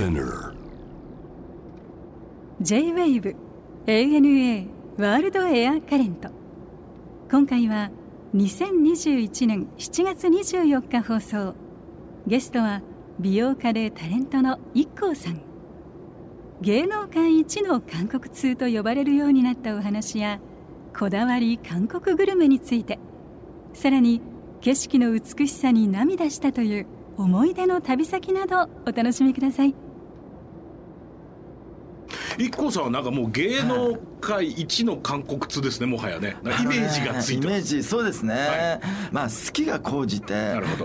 Spinner. J-WAVE ANA ワールドエアカレント今回は2021年7月24日放送。ゲストは美容家でタレントの IKKO さん。芸能界一の韓国通と呼ばれるようになったお話やこだわり韓国グルメについて。さらに景色の美しさに涙したという思い出の旅先などお楽しみください。一 k さんはなんかもう芸能界一の韓国通ですねもはやね。イメージがついてイメージそうですね、はい、まあ好きが高じて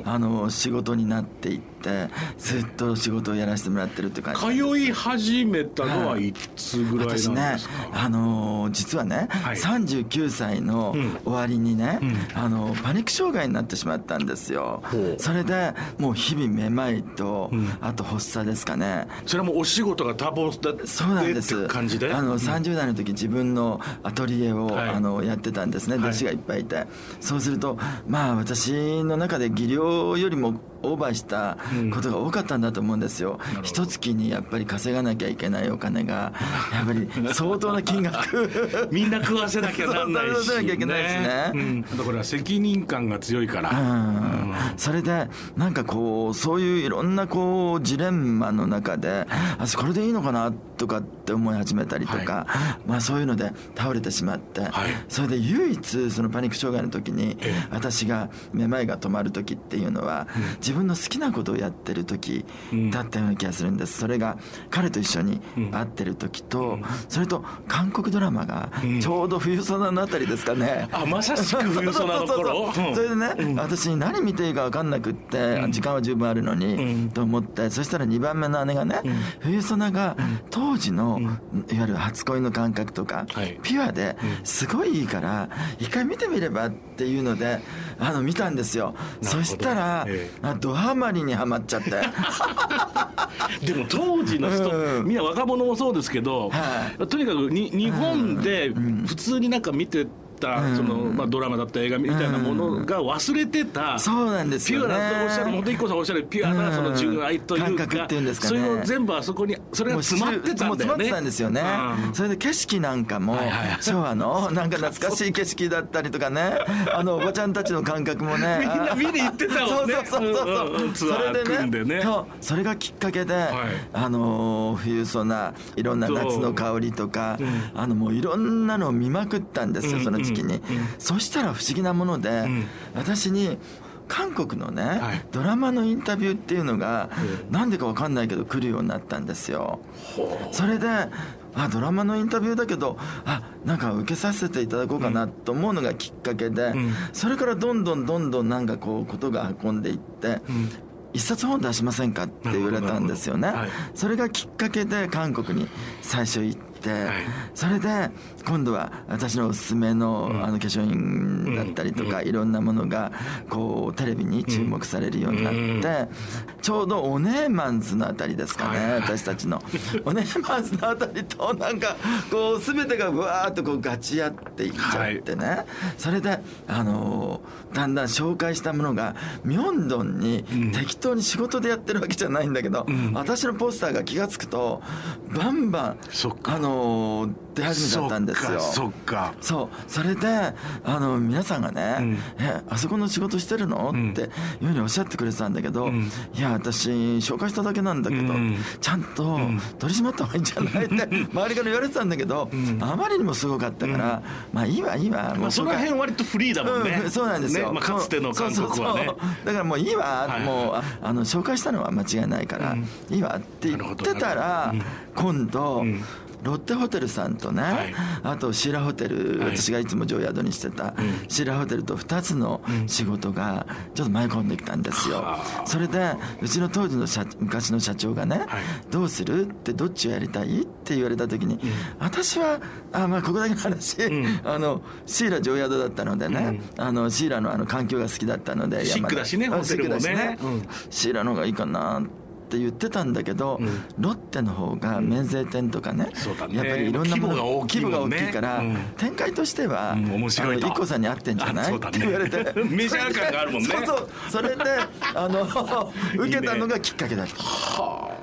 あの仕事になっていってずっと仕事をやらせてもらってるって感じ通い始めたのはいつぐらいなんですか、ね、あの実はね、はい、39歳の終わりにね、うん、あのパニック障害になってしまったんですよ、う。ん、それでもう日々めまいと、うん、あと発作ですかね。それはもうお仕事が多忙だそうなんです。す感じで？あの30代の時自分のアトリエを、はい、あのやってたんですね。弟子がいっぱいいて、はい、そうするとまあ私の中で技量よりもオーバーしたことが多かったんだと思うんですよ、うん、一月にやっぱり稼がなきゃいけないお金がやっぱり相当な金額。みんな食わせなきゃなんないし、ね、なきゃいけないですね、うん、だから責任感が強いから、うん、それでなんかこうそういういろんなこうジレンマの中であこれでいいのかなとかって思い始めたりとか、はい、まあそういうので倒れてしまって、はい、それで唯一そのパニック障害の時に私がめまいが止まる時っていうのは、自分の好きなことをやってる時だったような気がするんです。それが彼と一緒に会ってる時と、それと韓国ドラマがちょうど冬ソナのあたりですかね、あまさしく冬ソナの頃？それでね、私何見ていいか分かんなくって、時間は十分あるのに、と思ってそしたら2番目の姉がね、冬ソナが当時の、いわゆる初恋の感覚とか、ピュアですごいいいから一回見てみればっていうのであの見たんですよ。そしたら、ドハマりにはまっちゃって。でも当時の人、うん、みんな若者もそうですけど、はい、とにかくに日本で普通になんか見てた、そのまあ、ドラマだった映画みたいなものが忘れてた、そうなんですよ、ね、ピュアなとおっしゃる本当一個さんおっしゃるピュアなその純愛というか,、っていうんですか、ね、それを全部あそこにそれが詰まってたんだよね。詰まってたんですよね、それで景色なんかも、昭和のなんか懐かしい景色だったりとかね。あのおばちゃんたちの感覚もね。みんな見に行ってたもんね。そうそうそうそう、それでねそうそれがきっかけで、あの冬ソナいろんな夏の香りとか、あのもういろんなのを見まくったんですよ、その時期に、そしたら不思議なもので、うん、私に韓国のね、はい、ドラマのインタビューっていうのがなんでか分かんないけど来るようになったんですよ。それであドラマのインタビューだけどあなんか受けさせていただこうかなと思うのがきっかけで、うん、それからどんどんどんどんなんかこうことが運んでいって、うん、一冊本出しませんかって言われたんですよね、はい、それがきっかけで韓国に最初行っそれで今度は私のおすすめのあの化粧品だったりとかいろんなものがこうテレビに注目されるようになってちょうどオネーマンズのあたりですかね私たちの。オネーマンズのあたりとなんかこう全てがうわーっとこうガチ合っていっちゃってね。それであのだんだん紹介したものがミョンドンに適当に仕事でやってるわけじゃないんだけど私のポスターが気が付くとバンバンあの出始めちゃったんですよ。そっかそう。それであの皆さんがね、うん、えあそこの仕事してるの、うん、っていうふうにおっしゃってくれてたんだけど、うん、いや私紹介しただけなんだけど、うん、ちゃんと取り締まった方がいいんじゃない？って 周りから言われてたんだけど、あまりにもすごかったから、まあいいわいいわもうその辺割とフリーだもんね、そうなんですよ、ね。まあ、かつての韓国はね。だからもういいわ、はい、もうあの紹介したのは間違いないから、いいわって言ってたら、今度、ロッテホテルさんとね、はい、あとシーラホテル、はい、私がいつも常宿にしてた、シーラホテルと2つの仕事がちょっと舞い込んできたんですよ、それでうちの当時の社昔の社長がね、はい、どうするってどっちをやりたいって言われた時に、私はあまあここだけの話、あのシーラ常宿だったのでね、あのシーラのあの環境が好きだったのでシックだしねホテルもね、シーラの方がいいかなってって言ってたんだけど、うん、ロッテの方が免税店とかねうんね、やっぱりいろんなもの規模が大きいから、うん、展開としては、うん、面白いさんに合ってんじゃない、って言われて。メジャー感があるもんね。そうそう。それであの 受けたのがきっかけだった。はあ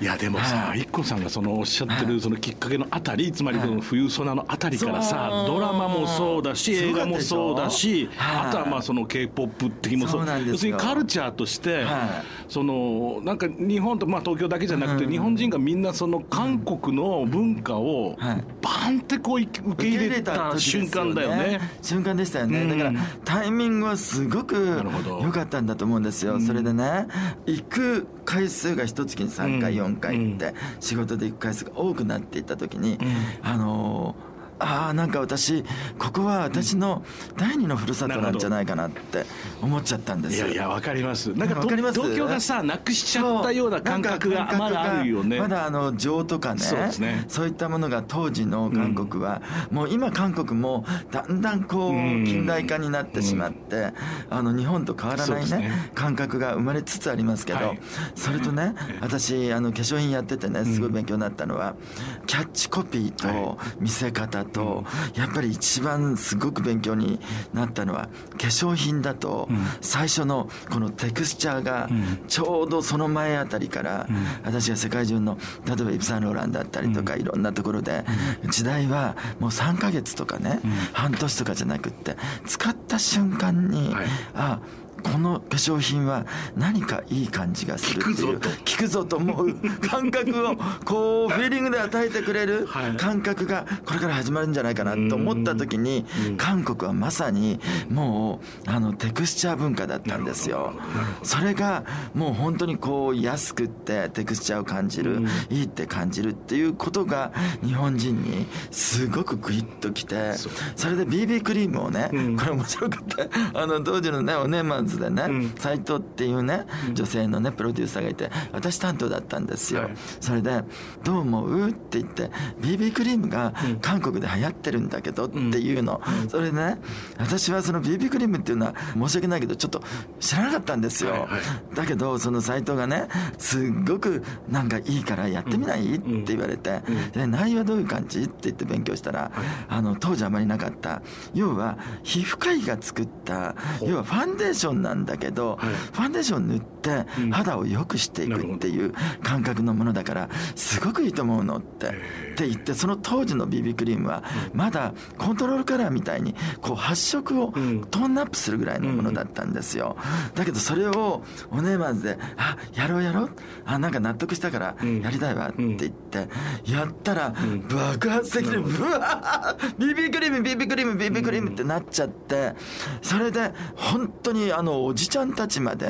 いやでもさ、はい、一さんがそのおっしゃってるそのきっかけのあたり、つまりその冬ソナのあたりからさ、ドラマもそうだし映画もそうだしあとはまあその k p o p 的もそう。要するにカルチャーとして、そのなんか日本と、まあ、東京だけじゃなくて、日本人がみんなその韓国の文化をバンってこう受け入れた瞬間だよね。瞬間でしたよね、だからタイミングはすごく良かったんだと思うんですよ、それでね行く回数が一月に3回4回って仕事で行く回数が多くなっていった時に、あのーああなんか私ここは私の第二のふるさとなんじゃないかなって思っちゃったんです。いやいやわかります。なんか東京がさなくしちゃったような感覚がまだあるよね。まだあの情とかねそうですねそういったものが当時の韓国は、うん、もう今韓国もだんだんこう近代化になってしまって、うん、あの日本と変わらないね、ね、感覚が生まれつつありますけど、はい、それとね私あの化粧品やっててねすごい勉強になったのは、キャッチコピーと見せ方と、やっぱり一番すごく勉強になったのは化粧品だと最初のこのテクスチャーがちょうどその前あたりから私が世界中の例えばイプサンローランだったりとかいろんなところで時代はもう3ヶ月とかね半年とかじゃなくって使った瞬間にあこの化粧品は何かいい感じがするっていう効くぞと。思う。感覚をこうフィーリングで与えてくれる感覚がこれから始まるんじゃないかなと思った時に韓国はまさにもうあのテクスチャー文化だったんですよ。それがもう本当にこう安くってテクスチャーを感じるいいって感じるっていうことが日本人にすごくグイッときてそれで BB クリームをねこれ面白かった。あの当時のねおねまずでね斎、藤っていうね女性のねプロデューサーがいて私担当だったんですよ、それで「どう思う?」って言って BB クリームが韓国で流行ってるんだけどっていうの、それでね私はその BB クリームっていうのは申し訳ないけどちょっと知らなかったんですよ、だけどその斎藤がねすっごくなんかいいからやってみない、って言われて、で内容はどういう感じ？って言って勉強したら、あの当時あまりなかった。要は皮膚科医が作った要はファンデーションなんだけど、はい、ファンデーション塗って肌を良くしていくっていう感覚のものだからすごくいいと思うのってって言ってその当時の BB クリームはまだコントロールカラーみたいにこう発色をトーンアップするぐらいのものだったんですよ。だけどそれをおねまずで「あやろうやろう。あなんか納得したからやりたいわ」って言ってやったら爆発的にブワー BB クリーム BB クリーム BB クリームってなっちゃってそれで本当にあのおじちゃんたちまで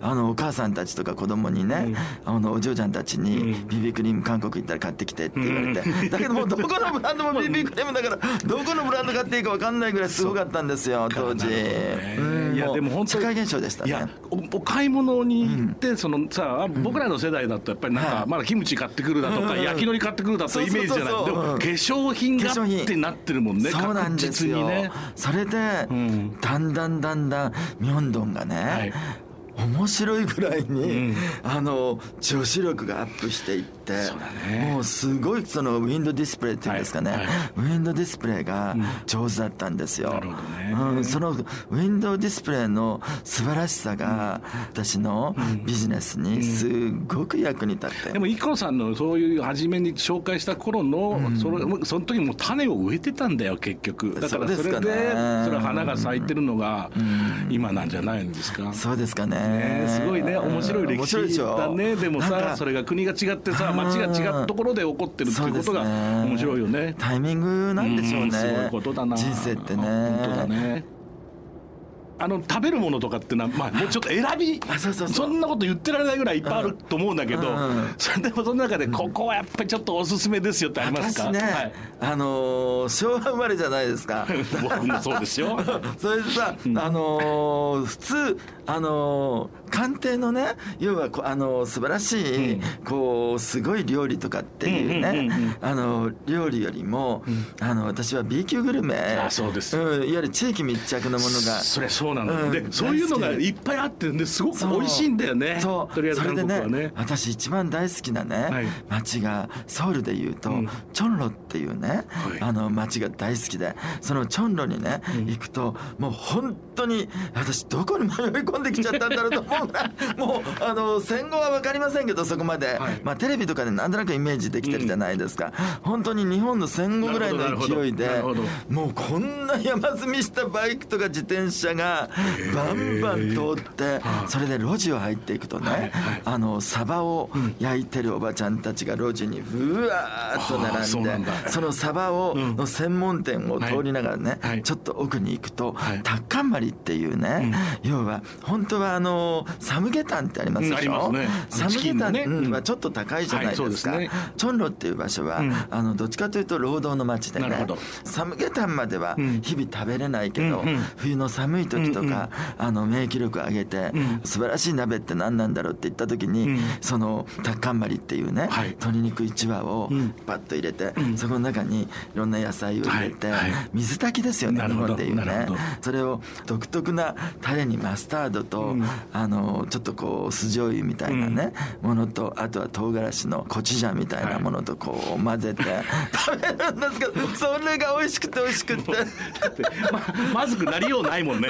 あのお母さんたちとか子供にね、うん、あのお嬢ちゃんたちにビビクリーム韓国行ったら買ってきてって言われて、うん、だけどもうどこのブランドもビビクリームだからどこのブランド買っていいか分かんないぐらいすごかったんですよ当時。いやでも本当社会現象でしたね。いやお買い物に行って、そのさ僕らの世代だとやっぱりなんか、まだキムチ買ってくるだとか、焼き海苔買ってくるだとイメージじゃない。でも化粧品がってなってるもんねそうなんですよ、ね、それで、だんだんだんだんミョンドンがね、はい面白いぐらいに、うん、あの女子力がアップしていって、ね、もうすごいそのウィンドディスプレイっていうんですかね、はいはい、ウィンドディスプレイが上手だったんですよ、ね、うん、そのウィンドウディスプレイの素晴らしさが、私のビジネスにすごく役に立って、でも IKKO さんのそういう初めに紹介した頃の、うん、そのその時も種を植えてたんだよ結局。だからそれでそれ花が咲いてるのが今なんじゃないんですか？そうですかねね。すごいね。面白い歴史だね。でもさそれが国が違ってさ町が違うところで起こってるっていうことが面白いよね。タイミングなんでしょうね。そういうことだな。人生ってね。本当だね。あの食べるものとかっていうのは、まあ、もうちょっと選びそんなこと言ってられないぐらいいっぱいあると思うんだけど、それでもその中でここはやっぱりちょっとおすすめですよってありますか、ね、はい、あのー、昭和生まれじゃないですか。僕 もそうですよ。それでさ、あのー、普通あの官邸のね要はあの素晴らしい、うん、こうすごい料理とかっていうね、あの料理よりも、うん、あの私は B 級グルメあそうです、うん、いわゆる地域密着のものがそれそうなの、うん、でそういうのがいっぱいあってですごく美味しいんだよね。そう。とりあえず韓国はね、ね、私一番大好きなね、はい、町がソウルでいうと、チョンロっていうね、はい、あの町が大好きでそのチョンロにね、行くともう本当に私どこに迷い込込んできちゃったんだろうと。思うぐらい。もうあの戦後は分かりませんけどそこまで、はい、まあ、テレビとかでなんとなくイメージできてるじゃないですか、うん、本当に日本の戦後ぐらいの勢いでもうこんな山積みしたバイクとか自転車がバンバン通ってそれで路地を入っていくとね、はいはい、あのサバを焼いてるおばちゃんたちが路地にうわーっと並んでそのサバをの専門店を通りながらね、ちょっと奥に行くと、タッカンマリっていうね、要は本当はあのサムゲタンってありますでしょ、ね、サムゲタンはちょっと高いじゃないですか、はいすね、チョンロっていう場所は、あのどっちかというと労働の街でねサムゲタンまでは日々食べれないけど、冬の寒い時とか、あの免疫力上げて、素晴らしい鍋って何なんだろうって言った時に、そのタッカンマリっていうね、鶏肉1羽をパッと入れて、そこの中にいろんな野菜を入れて、水炊きですよね日本でいうね。それを独特なタレにマスタードと、あのちょっとこう酢醤油みたいなね、ものとあとは唐辛子のコチュジャンみたいなものとこう混ぜて 食べるんですけどそれが美味しくて美味しくて。ままずくなりようないもんね。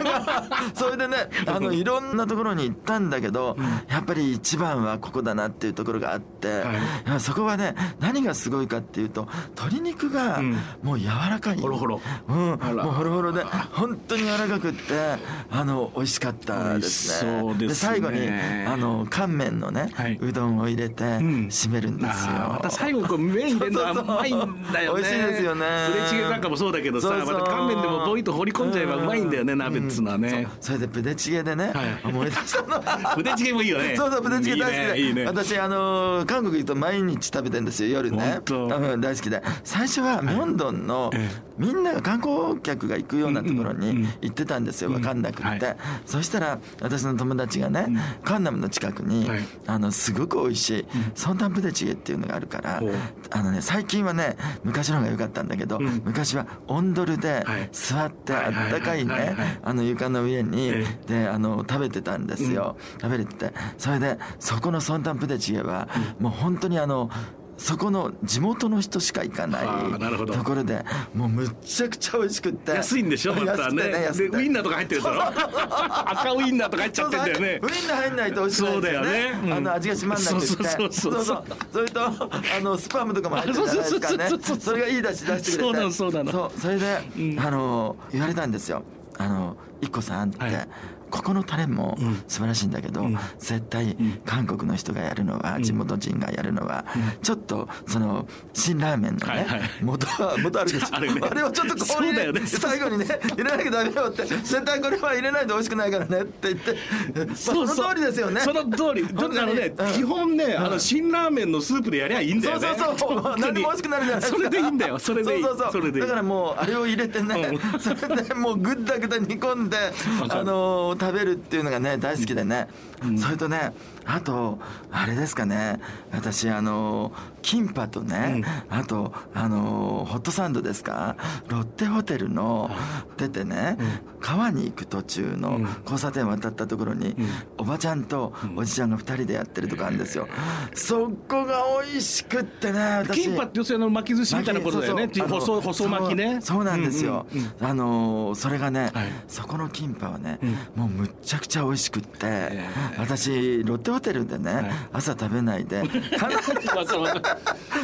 それでねあのいろんなところに行ったんだけど、やっぱり一番はここだなっていうところがあって、はい、そこはね何がすごいかっていうと鶏肉がもう柔らかい、ほろほろ、うん、もうほろほろで本当に柔らかくってあの美味しかったですね。で、ね、最後にあの乾麺のね、はい、うどんを入れて締めるんですよ、また最後こう麺入れるのはうまいんだよね。美味しいですよね。プレチゲなんかもそうだけどさまた乾麺でもボイと放り込んじゃえばうまいんだよね鍋っつうのはね。それでプデチゲでね、思い出したの。プデチゲもいいよね。そうそうプデチゲ大好きで。いい、ね、私あの韓国行くと毎日食べてるんですよ夜ね。大好きで。最初はミョンドンのみんなが観光客が行くようなところに行ってたんですよ分かんなくってそしたら私の友達がねカンナムの近くにあのすごく美味しいソンタンプデチゲっていうのがあるからあのね最近はね昔の方が良かったんだけど昔はオンドルで座ってあったかいねあの床の上にであの食べてたんですよ。食べれてて。それでそこのソンタンプデチゲはもう本当にあのそこの地元の人しか行かないところでもうむっちゃくちゃ美味しくって。安いんでしょまたね。ねでウインナーとか入ってるだろ。赤ウインナーとか入っちゃってんだよね。ウインナー入んないと美味しくないですよね。よね、あの味がしまんなくてそうそうそうそう。それとあのスパムとかも入ってるじゃないですかね。それがいい出し出してくれて。そうなのそうなの。そう。それで、あの言われたんですよ。あの「一個さん」って、ここのタレも素晴らしいんだけど、うん、絶対韓国の人がやるのは、地元人がやるのは、ちょっとその辛ラーメンのね、元は元あるでしょ。あれ,、ね、あれをちょっとこう入れ、ね、最後にね入れなきゃダメよって絶対これは入れないと美味しくないからねって言って、まあ、その通りですよね。その通り。あのね、基本ねあの辛ラーメンのスープでやりゃいいんだよね。そうそうそう。何でも美味しくなるじゃないですか。それでいいんだよ。それでいい。そうそうそう。だからもうあれを入れてね、それでもうぐったぐた煮込んであの食べるっていうのがね大好きでね、うん、それとねあとあれですかね。私あのキンパとね、うん、あとあのホットサンドですか。ロッテホテルの出てね、うん、川に行く途中の交差点渡ったところに、おばちゃんとおじちゃんが2人でやってるとこあるんですよ、そこが美味しくってね私。キンパって要するに巻き寿司みたいなことだよね。細細巻きね。そうなんですよ、あのそれがね、はい、そこのキンパはね、もうむっちゃくちゃ美味しくって、私ロッテホテルでね、はい、朝食べないで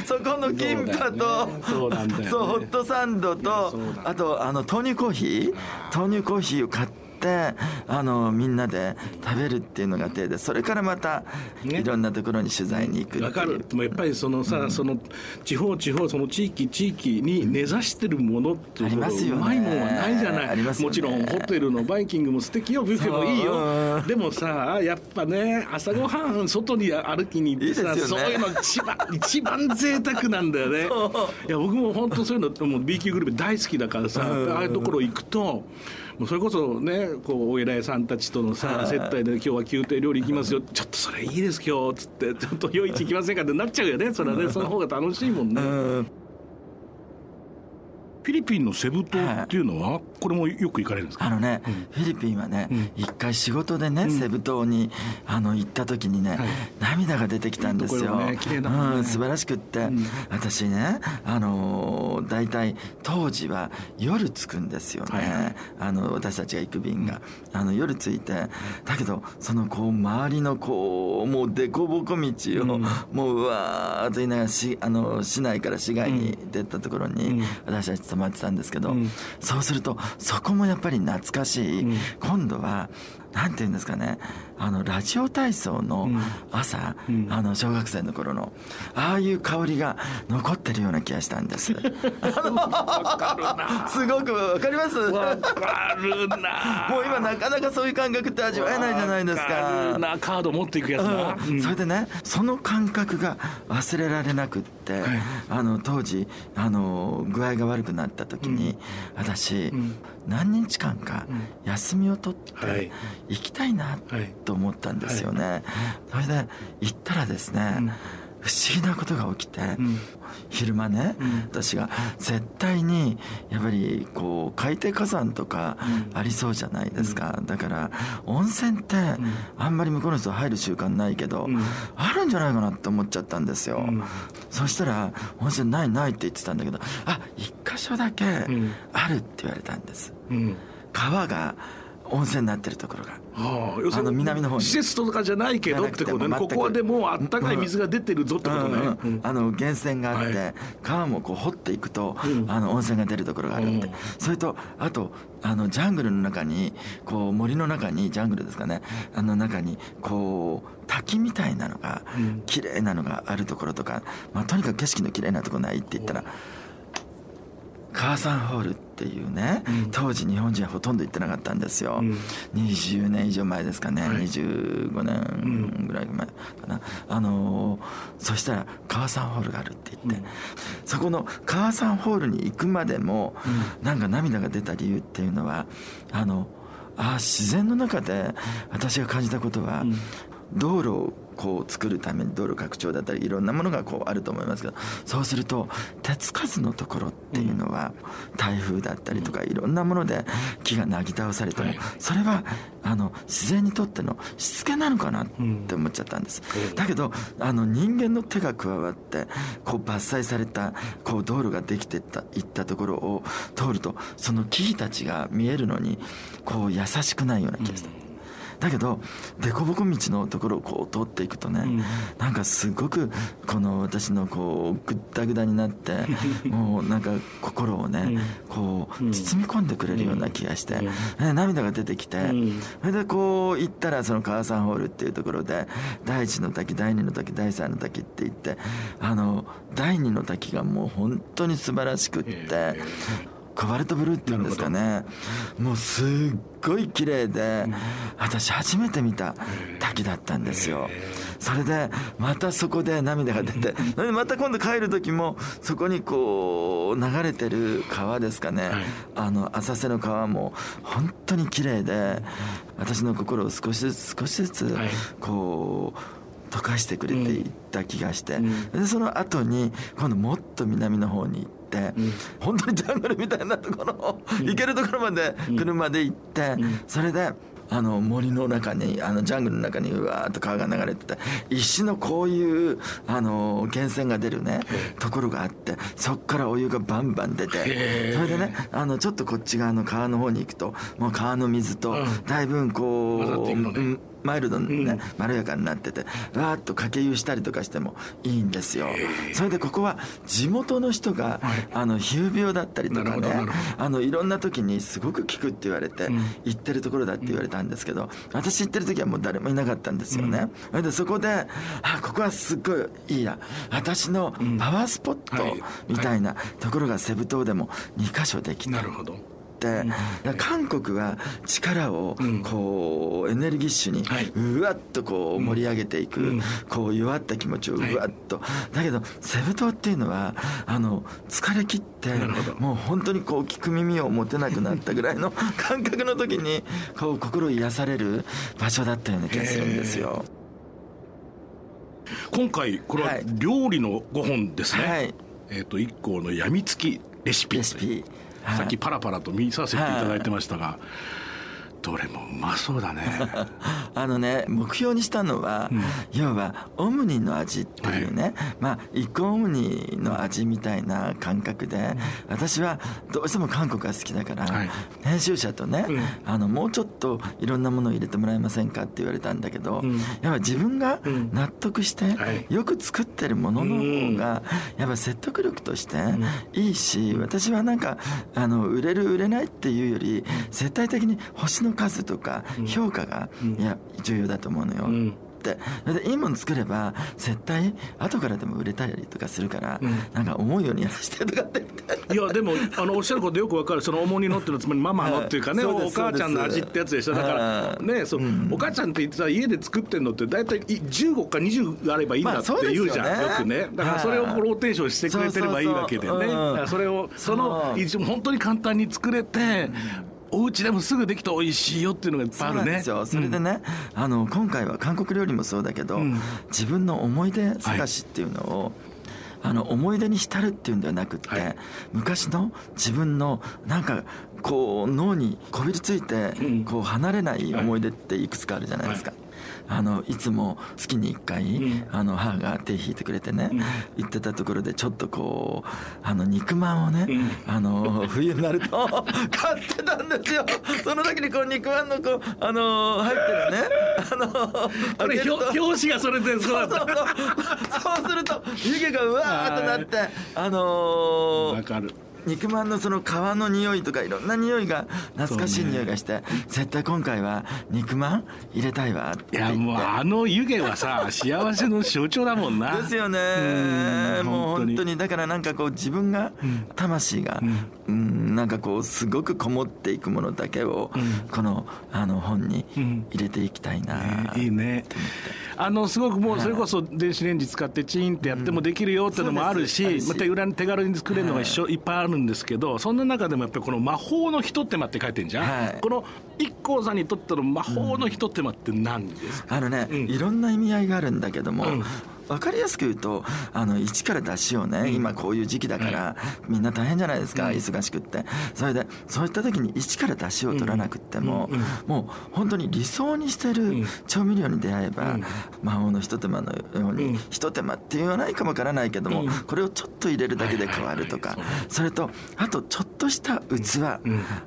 そこのキンパとそう、ね、ホットサンドとあとあの豆乳コーヒー？豆乳コーヒーを買ってってあのみんなで食べるっていうのが手でそれからまたいろんなところに取材に行くわ、ね、かる。やっぱりそのさ、うん、その地方地方その地域地域に根ざしてるものっていうのうまいもんはないじゃない、ね、もちろんホテルのバイキングも素敵よビュッフェもいいよ。でもさやっぱね朝ごはん外に歩きに行ってさ、ね、そういうの一番一番贅沢なんだよね。いや僕も本当そういうのもう B 級グルメ大好きだからさああいうところ行くともうそれこそねこうお偉いさんたちとのさ接待で今日は宮廷料理行きますよ。ちょっとそれいいです今日っつってちょっと夜市行きませんかってなっちゃうよね。それはねその方が楽しいもんね。フィリピンのセブ島っていうのは、これもよく行かれるんですか？あのね、うん、フィリピンはね、一、回仕事でね、セブ島にあの行った時にね、はい、涙が出てきたんですよ。ね、うん、素晴らしくって、私ね、あのー、大体当時は夜着くんですよね。はい、あの私たちが行く便が、あの夜着いて、だけどそのこう周りのこうもう凸凹道を、もううわーと言いながらしあの市内から市外に出たところに、私たち泊まってたんですけど、うん、そうするとそこもやっぱり懐かしい、うん、今度はなんて言うんですかね。あのラジオ体操の朝、うん、あの小学生の頃のああいう香りが残ってるような気がしたんです。すごくわかります？わかるな。もう今なかなかそういう感覚って味わえないじゃないですか。な。カード持っていくやつな、うん、それでねその感覚が忘れられなくって、はい、あの当時あの具合が悪くなった時に、私、何日間か休みを取って行きたいなと思ったんですよね、それで行ったらですね、不思議なことが起きて、昼間ね、私が絶対にやっぱりこう海底火山とかありそうじゃないですか、だから温泉ってあんまり向こうの人入る習慣ないけど、あるんじゃないかなって思っちゃったんですよ、そしたら温泉ないないって言ってたんだけどあ一箇所だけあるって言われたんです、川が温泉になってるところが。はあ、南の方に。施設とかじゃないけどってことね。ここはでもあったかい水が出てるぞってことね、うんうんあの源泉があって、はい、川もこう掘っていくと、うん、あの温泉が出るところがあるん。で、それとあとあのジャングルの中にこう森の中にジャングルですかね。あの中にこう滝みたいなのが綺麗なのがあるところとか、まあ、とにかく景色の綺麗なところないって言ったら母さんホールっていうね、うん、当時日本人はほとんど行ってなかったんですよ、うん、20年以上前ですかね、はい、25年ぐらい前かな、あのー、そしたら母さんホールがあるって言って、うん、そこの母さんホールに行くまでも、うん、なんか涙が出た理由っていうのはあのあ自然の中で私が感じたことは、道路をこう作るために道路拡張だったりいろんなものがこうあると思いますけどそうすると手つかずのところっていうのは台風だったりとかいろんなもので木がなぎ倒されてもそれはあの自然にとってのしつけなのかなって思っちゃったんです。だけどあの人間の手が加わってこう伐採されたこう道路ができてったいったところを通るとその木々たちが見えるのにこう優しくないような気がした。だけど凸凹道のところをこう通っていくとね、うん、なんかすごくこの私のこうぐったぐだになって もうなんか心をね、こう包み込んでくれるような気がして、うん、涙が出てきて、それでこう行ったらその母さんホールっていうところで第一の滝第二の滝第三の滝って言ってあの第二の滝がもう本当に素晴らしくって。コバルトブルーっていうんですかね。もうすっごい綺麗で私初めて見た滝だったんですよ。それでまたそこで涙が出て また今度帰る時もそこにこう流れてる川ですかね、あの浅瀬の川も本当に綺麗で私の心を少しずつ少しずつこう溶かしてくれていった気がして、でその後に今度もっと南の方に行って、うん、本当にジャングルみたいなところを、行けるところまで車で行って、それであの森の中にあのジャングルの中にうわーっと川が流れてて石のこういうあの源泉が出るねところがあってそこからお湯がバンバン出てそれでねあのちょっとこっち側の川の方に行くともう川の水とだいぶこう、マイルドにね、うん、まろやかになっててわーっとかけ湯したりとかしてもいいんですよ。それでここは地元の人が、はい、あの皮膚病だったりとかねあのいろんな時にすごく効くって言われて、うん、行ってるところだって言われたんですけど私行ってる時はもう誰もいなかったんですよね、うん、でそこであここはすっごいいいや。私のパワースポットみたいなところがセブ島でも2箇所できて、なるほど、韓国は力をこうエネルギッシュにうわっとこう盛り上げていくこう弱った気持ちをうわっと。だけどセブ島っていうのはあの疲れ切ってもう本当にこう聞く耳を持てなくなったぐらいの 感覚の時にこう心癒される場所だったような気がするんですよ。今回これは料理の5本ですね、はい、えっ、ー、と一行のやみつきレシピ。レシピ、さっきパラパラと見させていただいてましたが、どれもうまそうだね。あのね目標にしたのは、うん、要はオムニの味っていうね、はい、まあ一個オムニの味みたいな感覚で、うん、私はどうしても韓国が好きだから、はい、編集者とね、うん、あのもうちょっといろんなものを入れてもらえませんかって言われたんだけど、やっぱ自分が納得して、よく作ってるものの方がやっぱ説得力としていいし、私はなんかあの売れる売れないっていうより絶対的に星の数とか評価が、いや重要だと思うのよ。って。でいいもの作れば絶対後からでも売れたりとかするから、うん、なんか思うようにやらせてとかっていやでもあのおっしゃることよくわかる。その重荷のっていうのつまりママのっていうかね、お母ちゃんの味ってやつでしょ。だからねそう、うん、お母ちゃんって言ってさ家で作ってんのって大体15か20あればいいんだって言うじゃん、まあよね、よくね。だからそれをローテーションしてくれてればいいわけでね。それをその本当に簡単に作れてお家でもすぐできて美味しいよっていうのがいっぱいあるね。そそれでね、うん、あの今回は韓国料理もそうだけど、うん、自分の思い出探しっていうのを、はいあの思い出に浸るっていうんではなくって、はい、昔の自分のなんかこう脳にこびりついてこう離れない思い出っていくつかあるじゃないですか、はいあのいつも月に1回、うん、あの母が手引いてくれてね、うん、行ってたところでちょっとこうあの肉まんをね、うん、あの冬になると 買ってたんですよ。その時にこう肉まんのこうあの入ってるね。あのあれ表紙がそれでそうそう。そうすると湯気がうわーっとなってあのー、かる肉まんのその皮の匂いとかいろんな匂いが懐かしい匂いがして、ね、絶対今回は肉まん入れたいわっていやもうあの湯気はさ幸せの象徴だもんな。ですよね。もう本当に。だからなんかこう自分が魂が、うん、うんなんかこうすごくこもっていくものだけを、このあの本に入れていきたいな、ね、いいね。あのすごくもうそれこそ電子レンジ使ってチーンってやってもできるよってのもあるし、また裏に手軽に作れるのが一緒いっぱいあるんですけどそんな中でもやっぱりこの魔法のひと手間って書いてんじゃん、はい、この IKKO さんにとっての魔法のひと手間って何ですか、あのね、うん、いろんな意味合いがあるんだけども、うん分かりやすく言うとあの一から出しをね、今こういう時期だから、みんな大変じゃないですか、忙しくって。それでそういった時に一から出しを取らなくっても、もう本当に理想にしてる調味料に出会えば、魔法のひと手間のように、ひと手間って言わないかもわからないけども、これをちょっと入れるだけで変わるとか、それとあとちょっとした器、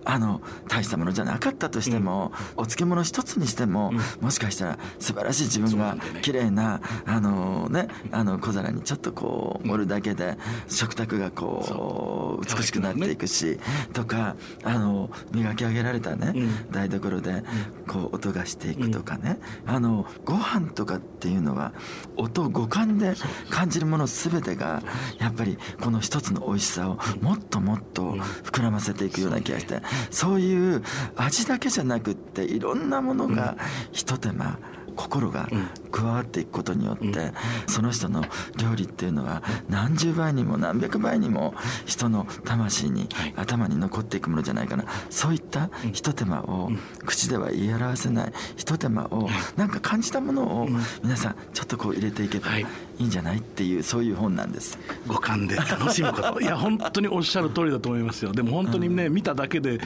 あの大したものじゃなかったとしても、お漬物一つにしても、もしかしたら素晴らしい自分が綺麗なあのねあの小皿にちょっとこう盛るだけで食卓がこう美しくなっていくしとかあの磨き上げられたね台所でこう音がしていくとかね。あのご飯とかっていうのは音五感で感じるもの全てがやっぱりこの一つの美味しさをもっともっと膨らませていくような気がしてそういう味だけじゃなくっていろんなものがひと手間心が加わっていくことによって、その人の料理っていうのは何十倍にも何百倍にも人の魂に、頭に残っていくものじゃないかな。そういったひと手間を口では言い表せないひと手間をなんか感じたものを皆さんちょっとこう入れていけばい。いんじゃないっていうそういう本なんです。五感で楽しむこと。いや本当におっしゃる通りだと思いますよ。でも本当にね、見ただけで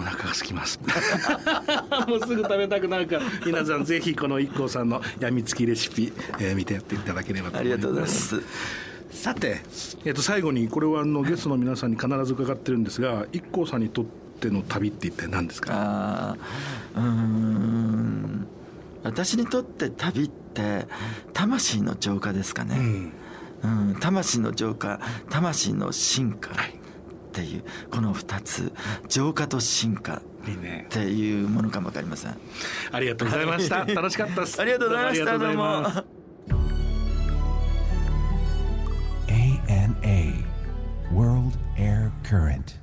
お腹が空きます。もうすぐ食べたくなるから皆さんぜひこの IKKO さんのやみつきレシピ、えー、見てやっていただければと思います。ありがとうございます。さて、えー、と最後にこれはあのゲストの皆さんに必ず伺ってるんですが IKKO さんにとっての旅って一体何ですか？あうん。私にとって旅って魂の浄化ですかね、うん、うん、魂の浄化魂の進化、はいっていうこの2つ浄化と進化っていうものかも分かりません。ありがとうございました。楽しかったです。ありがとうございました。どうも。ANA World Air Current